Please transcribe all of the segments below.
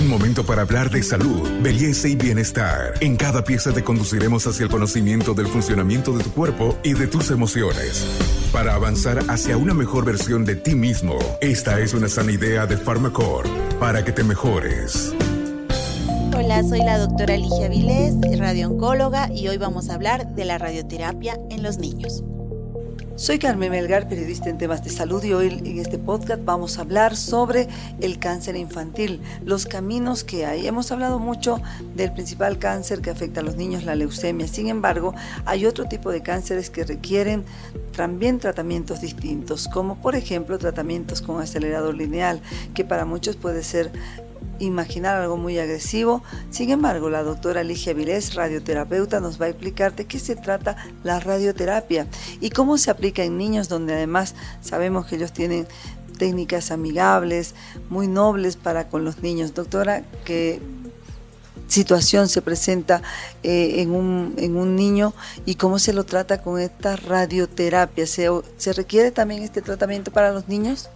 Un momento para hablar de salud, belleza y bienestar. En cada pieza te conduciremos hacia el conocimiento del funcionamiento de tu cuerpo y de tus emociones. Para avanzar hacia una mejor versión de ti mismo, esta es una sana idea de Pharmacore para que te mejores. Hola, soy la doctora Ligia Vilés, radiooncóloga, y hoy vamos a hablar de la radioterapia en los niños. Soy Carmen Melgar, periodista en temas de salud y hoy en este podcast vamos a hablar sobre el cáncer infantil, los caminos que hay. Hemos hablado mucho del principal cáncer que afecta a los niños, la leucemia. Sin embargo, hay otro tipo de cánceres que requieren también tratamientos distintos, como por ejemplo tratamientos con acelerador lineal, que para muchos puede ser imaginar algo muy agresivo. Sin embargo, la doctora Ligia Vilés, radioterapeuta, nos va a explicar de qué se trata la radioterapia y cómo se aplica en niños donde además sabemos que ellos tienen técnicas amigables, muy nobles para con los niños. Doctora, ¿qué situación se presenta eh, en, un, en, un, niño y cómo se lo trata con esta radioterapia? ¿Se, ¿Se requiere también este tratamiento para los niños?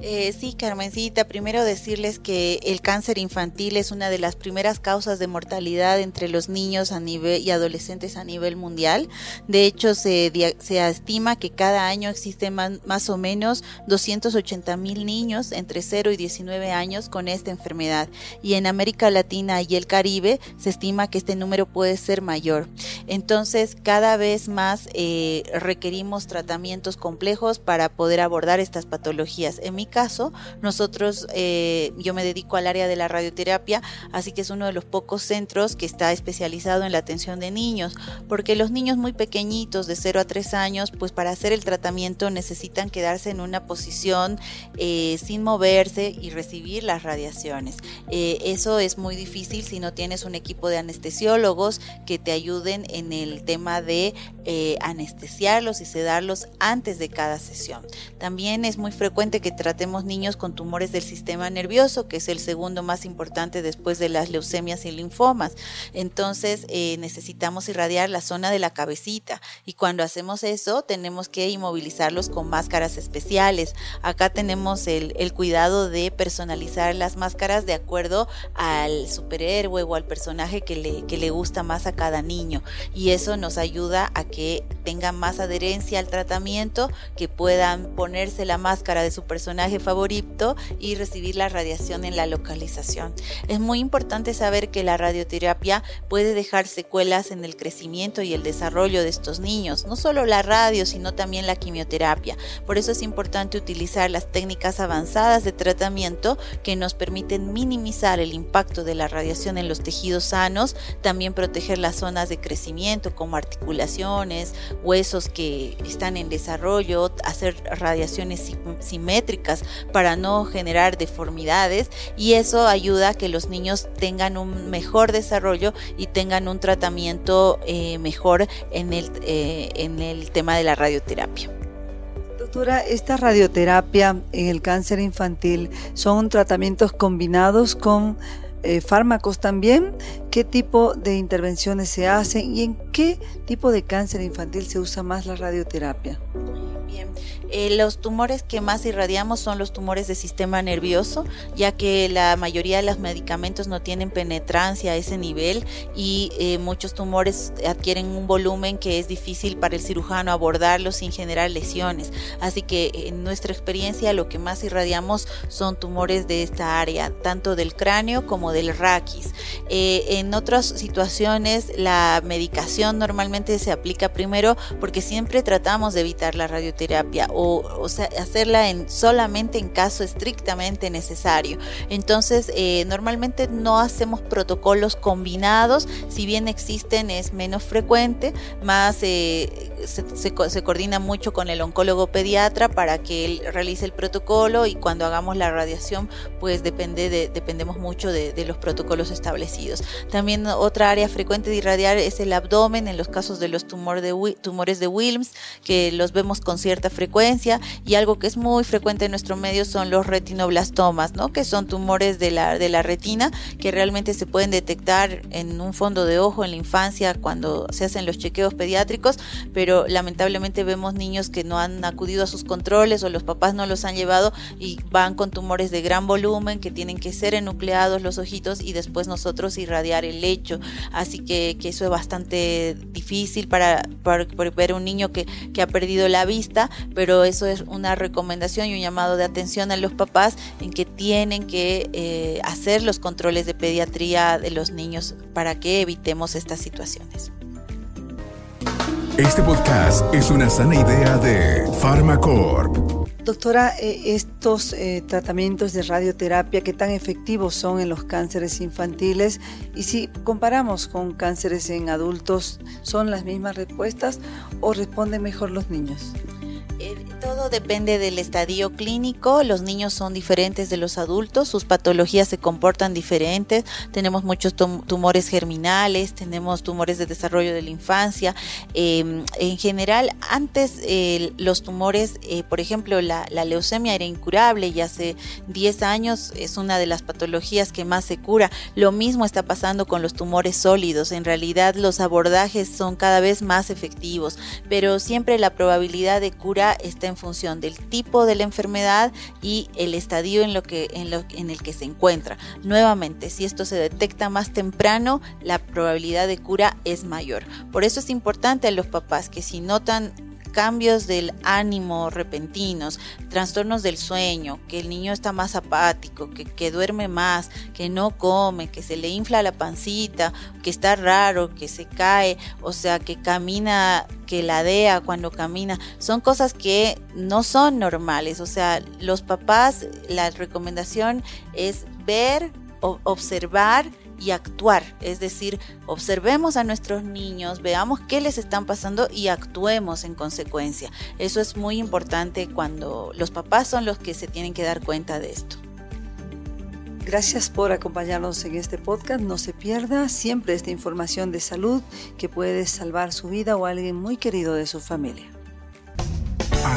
Eh, sí, Carmencita, primero decirles que el cáncer infantil es una de las primeras causas de mortalidad entre los niños a nivel y adolescentes a nivel mundial. De hecho, se, se estima que cada año existen más, o menos 280 mil niños entre 0 y 19 años con esta enfermedad. Y en América Latina y el Caribe se estima que este número puede ser mayor. Entonces, cada vez más eh, requerimos tratamientos complejos para poder abordar estas patologías. En mi caso, nosotros, eh, yo me dedico al área de la radioterapia, así que es uno de los pocos centros que está especializado en la atención de niños, porque los niños muy pequeñitos, de 0 a 3 años, pues para hacer el tratamiento necesitan quedarse en una posición eh, sin moverse y recibir las radiaciones. Eh, eso es muy difícil si no tienes un equipo de anestesiólogos que te ayuden en el tema de anestesiarlos y sedarlos antes de cada sesión. También es muy frecuente que traten niños con tumores del sistema nervioso, que es el segundo más importante después de las leucemias y linfomas. Entonces eh, necesitamos irradiar la zona de la cabecita y cuando hacemos eso tenemos que inmovilizarlos con máscaras especiales. Acá tenemos el, el cuidado de personalizar las máscaras de acuerdo al superhéroe o al personaje que le, que le gusta más a cada niño y eso nos ayuda a que tengan más adherencia al tratamiento, que puedan ponerse la máscara de su personaje favorito y recibir la radiación en la localización. Es muy importante saber que la radioterapia puede dejar secuelas en el crecimiento y el desarrollo de estos niños, no solo la radio, sino también la quimioterapia. Por eso es importante utilizar las técnicas avanzadas de tratamiento que nos permiten minimizar el impacto de la radiación en los tejidos sanos, también proteger las zonas de crecimiento como articulaciones, huesos que están en desarrollo, hacer radiaciones simétricas para no generar deformidades y eso ayuda a que los niños tengan un mejor desarrollo y tengan un tratamiento eh, mejor en el, eh, en el tema de la radioterapia. Esta radioterapia en el cáncer infantil son tratamientos combinados con eh, fármacos también. ¿Qué tipo de intervenciones se hacen y en qué tipo de cáncer infantil se usa más la radioterapia? Eh, los tumores que más irradiamos son los tumores de sistema nervioso, ya que la mayoría de los medicamentos no tienen penetrancia a ese nivel y eh, muchos tumores adquieren un volumen que es difícil para el cirujano abordarlos sin generar lesiones. Así que en nuestra experiencia lo que más irradiamos son tumores de esta área, tanto del cráneo como del raquis. Eh, en otras situaciones la medicación normalmente se aplica primero porque siempre tratamos de evitar la radioterapia terapia o, hacerla en, solamente en caso estrictamente necesario. Entonces, eh, normalmente no hacemos protocolos combinados, si bien existen es menos frecuente, más eh, se, coordina mucho con el oncólogo pediatra para que él realice el protocolo y cuando hagamos la radiación, pues depende de, dependemos mucho de, los protocolos establecidos. También otra área frecuente de irradiar es el abdomen en los casos de los tumores de Wilms, que los vemos con cierta frecuencia y algo que es muy frecuente en nuestro medio son los retinoblastomas, ¿no? que son tumores de la, de la retina que realmente se pueden detectar en un fondo de ojo en la infancia cuando se hacen los chequeos pediátricos, pero pero lamentablemente vemos niños que no han acudido a sus controles o los papás no los han llevado y van con tumores de gran volumen que tienen que ser enucleados los ojitos y después nosotros irradiar el lecho. Así que, que eso es bastante difícil para, para, ver un niño que, que ha perdido la vista, pero eso es una recomendación y un llamado de atención a los papás en que tienen que eh, hacer los controles de pediatría de los niños para que evitemos estas situaciones. Este podcast es una sana idea de Pharmacorp. Doctora, eh, estos eh, tratamientos de radioterapia, ¿qué tan efectivos son en los cánceres infantiles? Y si comparamos con cánceres en adultos, ¿son las mismas respuestas o responden mejor los niños? Todo depende del estadio clínico. Los niños son diferentes de los adultos, sus patologías se comportan diferentes. Tenemos muchos tumores germinales, tenemos tumores de desarrollo de la infancia. Em, en general, antes los tumores, eh, por ejemplo, la, la, leucemia era incurable y hace 10 años es una de las patologías que más se cura. Lo mismo está pasando con los tumores sólidos. En realidad, los abordajes son cada vez más efectivos, pero siempre la probabilidad de cura está en función del tipo de la enfermedad y el estadio en, lo que, en, lo, en el que se encuentra. Nuevamente, si esto se detecta más temprano, la probabilidad de cura es mayor. Por eso es importante a los papás que si notan cambios del ánimo repentinos, trastornos del sueño, que el niño está más apático, que, duerme más, que no come, que se le infla la pancita, que está raro, que se cae, o sea, que camina, que ladea cuando camina, son cosas que no son normales, o sea, los papás, la recomendación es ver, observar, y actuar. Es decir, observemos a nuestros niños, veamos qué les están pasando y actuemos en consecuencia. Eso es muy importante cuando los papás son los que se tienen que dar cuenta de esto. Gracias por acompañarnos en este podcast. No se pierda siempre esta información de salud que puede salvar su vida o a alguien muy querido de su familia.